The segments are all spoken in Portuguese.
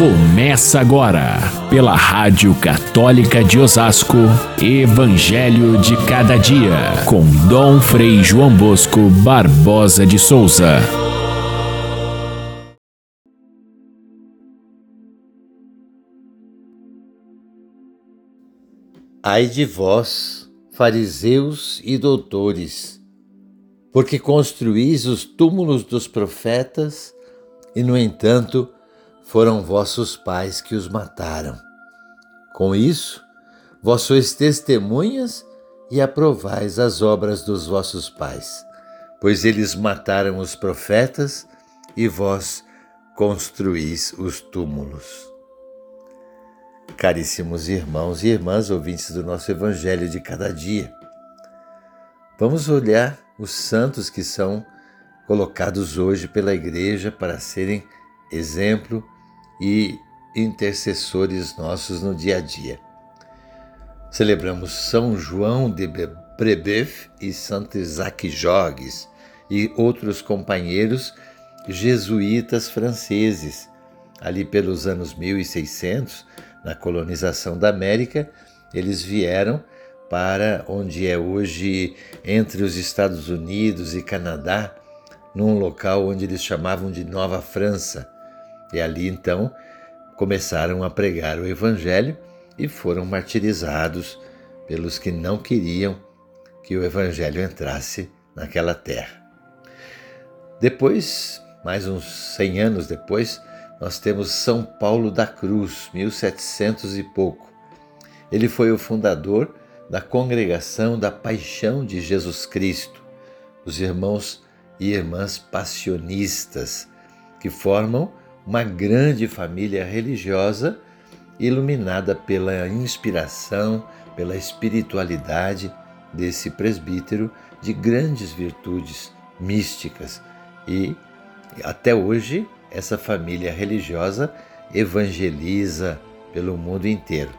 Começa agora, pela Rádio Católica de Osasco, Evangelho de Cada Dia, com Dom Frei João Bosco Barbosa de Souza. Ai de vós, fariseus e doutores, porque construís os túmulos dos profetas e, no entanto, foram vossos pais que os mataram. Com isso, vós sois testemunhas e aprovais as obras dos vossos pais, pois eles mataram os profetas e vós construís os túmulos. Caríssimos irmãos e irmãs, ouvintes do nosso Evangelho de cada dia, vamos olhar os santos que são colocados hoje pela Igreja para serem exemplo e intercessores nossos no dia a dia. Celebramos São João de Brebeuf e Santo Isaac Jogues e outros companheiros jesuítas franceses, ali pelos anos 1600, na colonização da América, eles vieram para onde é hoje entre os Estados Unidos e Canadá, num local onde eles chamavam de Nova França, e ali então começaram a pregar o Evangelho e foram martirizados pelos que não queriam que o Evangelho entrasse naquela terra. Depois, mais uns 100 anos depois, nós temos São Paulo da Cruz, 1700 e pouco. Ele foi o fundador da Congregação da Paixão de Jesus Cristo, os irmãos e irmãs passionistas, que formam uma grande família religiosa iluminada pela inspiração, pela espiritualidade desse presbítero de grandes virtudes místicas e até hoje essa família religiosa evangeliza pelo mundo inteiro.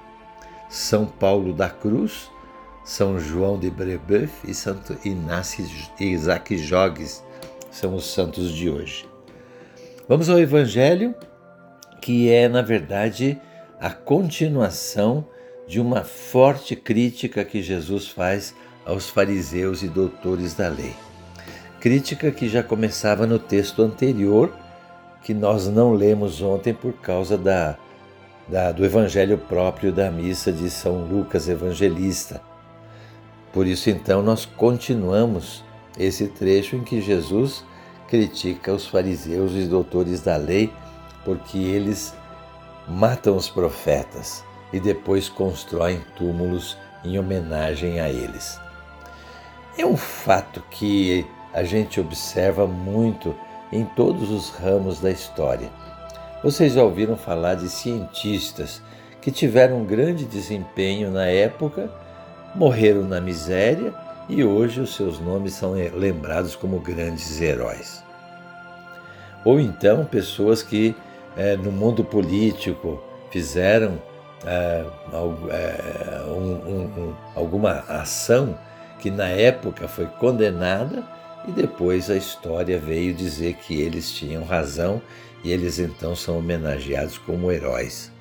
São Paulo da Cruz, São João de Brebeuf e Santo Inácio Isaac Jogues são os santos de hoje. Vamos ao Evangelho, que é, na verdade, a continuação de uma forte crítica que Jesus faz aos fariseus e doutores da lei. Crítica que já começava no texto anterior, que nós não lemos ontem por causa da, da, do evangelho próprio da missa de São Lucas Evangelista. Por isso, então, nós continuamos esse trecho em que Jesus critica os fariseus e doutores da lei porque eles matam os profetas e depois constroem túmulos em homenagem a eles. É um fato que a gente observa muito em todos os ramos da história. Vocês já ouviram falar de cientistas que tiveram um grande desempenho na época, morreram na miséria e hoje os seus nomes são lembrados como grandes heróis. Ou então pessoas que é, no mundo político fizeram é um, um, um, alguma ação que na época foi condenada e depois a história veio dizer que eles tinham razão e eles então são homenageados como heróis.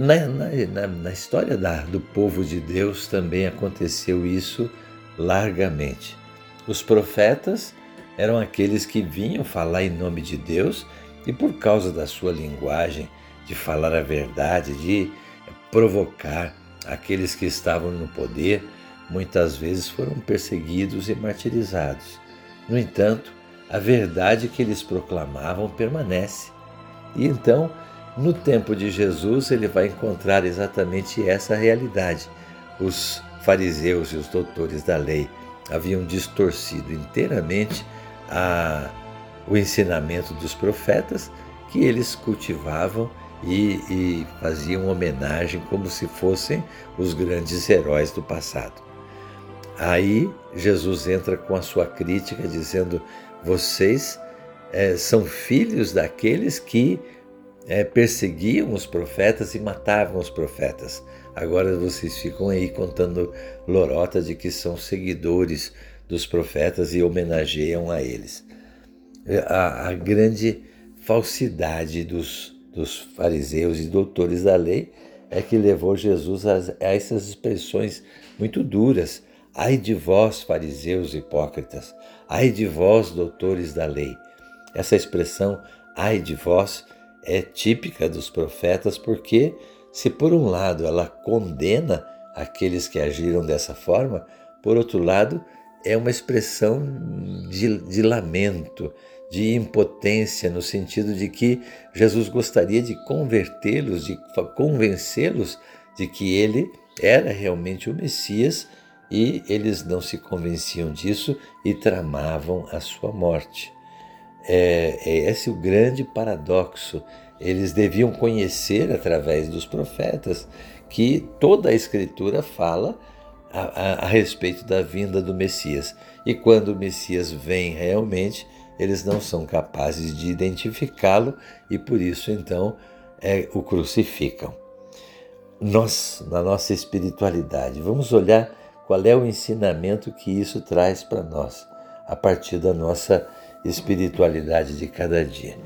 Na, na, na história da, do povo de Deus também aconteceu isso largamente. Os profetas eram aqueles que vinham falar em nome de Deus e, por causa da sua linguagem, de falar a verdade, de provocar aqueles que estavam no poder, muitas vezes foram perseguidos e martirizados. No entanto, a verdade que eles proclamavam permanece. E então, no tempo de Jesus, ele vai encontrar exatamente essa realidade. Os fariseus e os doutores da lei haviam distorcido inteiramente a, o ensinamento dos profetas que eles cultivavam e, e faziam homenagem como se fossem os grandes heróis do passado. Aí Jesus entra com a sua crítica dizendo: vocês é, são filhos daqueles que é, perseguiam os profetas e matavam os profetas. Agora vocês ficam aí contando lorota de que são seguidores dos profetas e homenageiam a eles. A, a grande falsidade dos dos fariseus e doutores da lei é que levou Jesus a, a essas expressões muito duras. Ai de vós, fariseus hipócritas, ai de vós, doutores da lei. Essa expressão, ai de vós, é típica dos profetas porque, se por um lado ela condena aqueles que agiram dessa forma, por outro lado, é uma expressão de, de lamento, de impotência, no sentido de que Jesus gostaria de convertê-los, de convencê-los de que ele era realmente o Messias e eles não se convenciam disso e tramavam a sua morte. É, é esse o grande paradoxo. Eles deviam conhecer através dos profetas que toda a Escritura fala a, a, a respeito da vinda do Messias. E quando o Messias vem realmente, eles não são capazes de identificá-lo e por isso então é, o crucificam. Nós, na nossa espiritualidade, vamos olhar qual é o ensinamento que isso traz para nós, a partir da nossa espiritualidade de cada dia.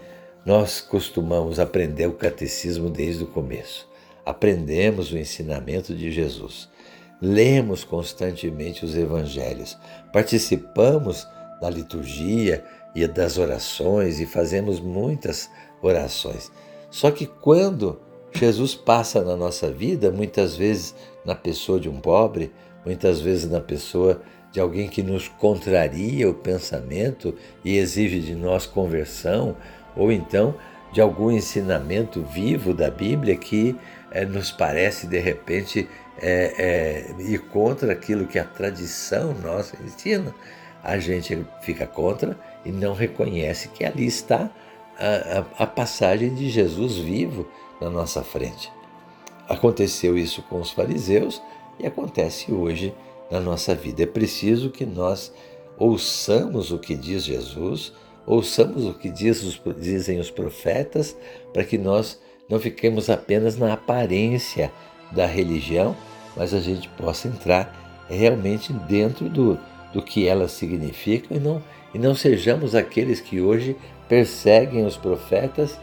Nós costumamos aprender o catecismo desde o começo. Aprendemos o ensinamento de Jesus. Lemos constantemente os evangelhos. Participamos da liturgia e das orações e fazemos muitas orações. Só que quando Jesus passa na nossa vida, muitas vezes na pessoa de um pobre, muitas vezes na pessoa de alguém que nos contraria o pensamento e exige de nós conversão, ou então de algum ensinamento vivo da Bíblia que é, nos parece de repente é, é, ir contra aquilo que a tradição nossa ensina, a gente fica contra e não reconhece que ali está a, a, a passagem de Jesus vivo na nossa frente. Aconteceu isso com os fariseus e acontece hoje na nossa vida. É preciso que nós ouçamos o que diz Jesus, ouçamos o que diz os, dizem os profetas, para que nós não fiquemos apenas na aparência da religião, mas a gente possa entrar realmente dentro do, do que elas significam e não, e não sejamos aqueles que hoje perseguem os profetas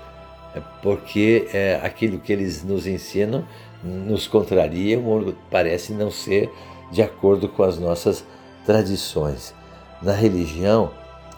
é, porque é, aquilo que eles nos ensinam nos contrariam ou parece não ser de acordo com as nossas tradições. Na religião,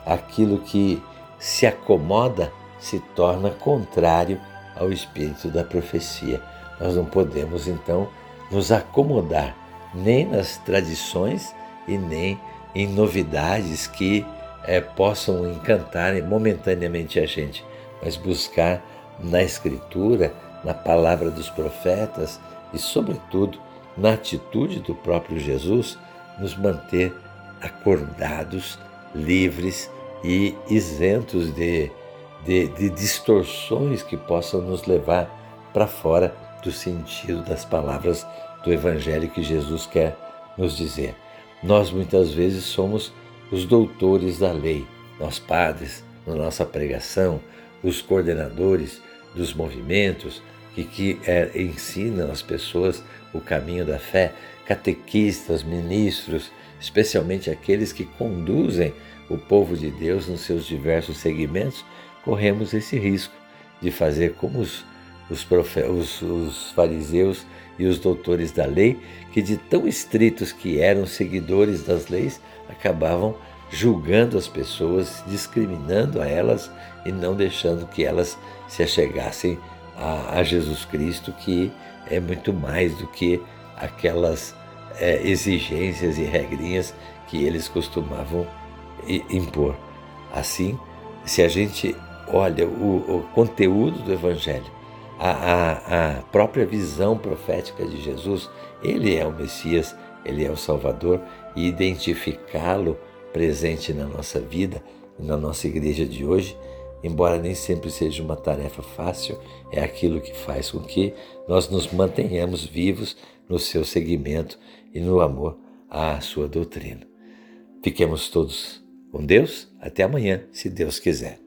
aquilo que se acomoda se torna contrário ao espírito da profecia. Nós não podemos então nos acomodar nem nas tradições e nem em novidades que é, possam encantar momentaneamente a gente, mas buscar na Escritura, na palavra dos profetas e, sobretudo, na atitude do próprio Jesus, nos manter acordados, livres e isentos de, de, de distorções que possam nos levar para fora do sentido das palavras do Evangelho que Jesus quer nos dizer. Nós muitas vezes somos os doutores da lei, nós padres, na nossa pregação, os coordenadores dos movimentos que, que é, ensinam as pessoas o caminho da fé, catequistas, ministros, especialmente aqueles que conduzem o povo de Deus nos seus diversos segmentos, corremos esse risco de fazer como os, os, os, os fariseus e os doutores da lei, que de tão estritos que eram seguidores das leis, acabavam julgando as pessoas, discriminando a elas e não deixando que elas se achegassem a, a Jesus Cristo, que é muito mais do que aquelas é, exigências e regrinhas que eles costumavam impor. Assim, se a gente olha o, o conteúdo do Evangelho, a, a, a, própria visão profética de Jesus, ele é o Messias, ele é o Salvador, e identificá-lo presente na nossa vida na nossa igreja de hoje embora nem sempre seja uma tarefa fácil, é aquilo que faz com que nós nos mantenhamos vivos no seu seguimento e no amor à sua doutrina. Fiquemos todos com Deus. Até amanhã, se Deus quiser.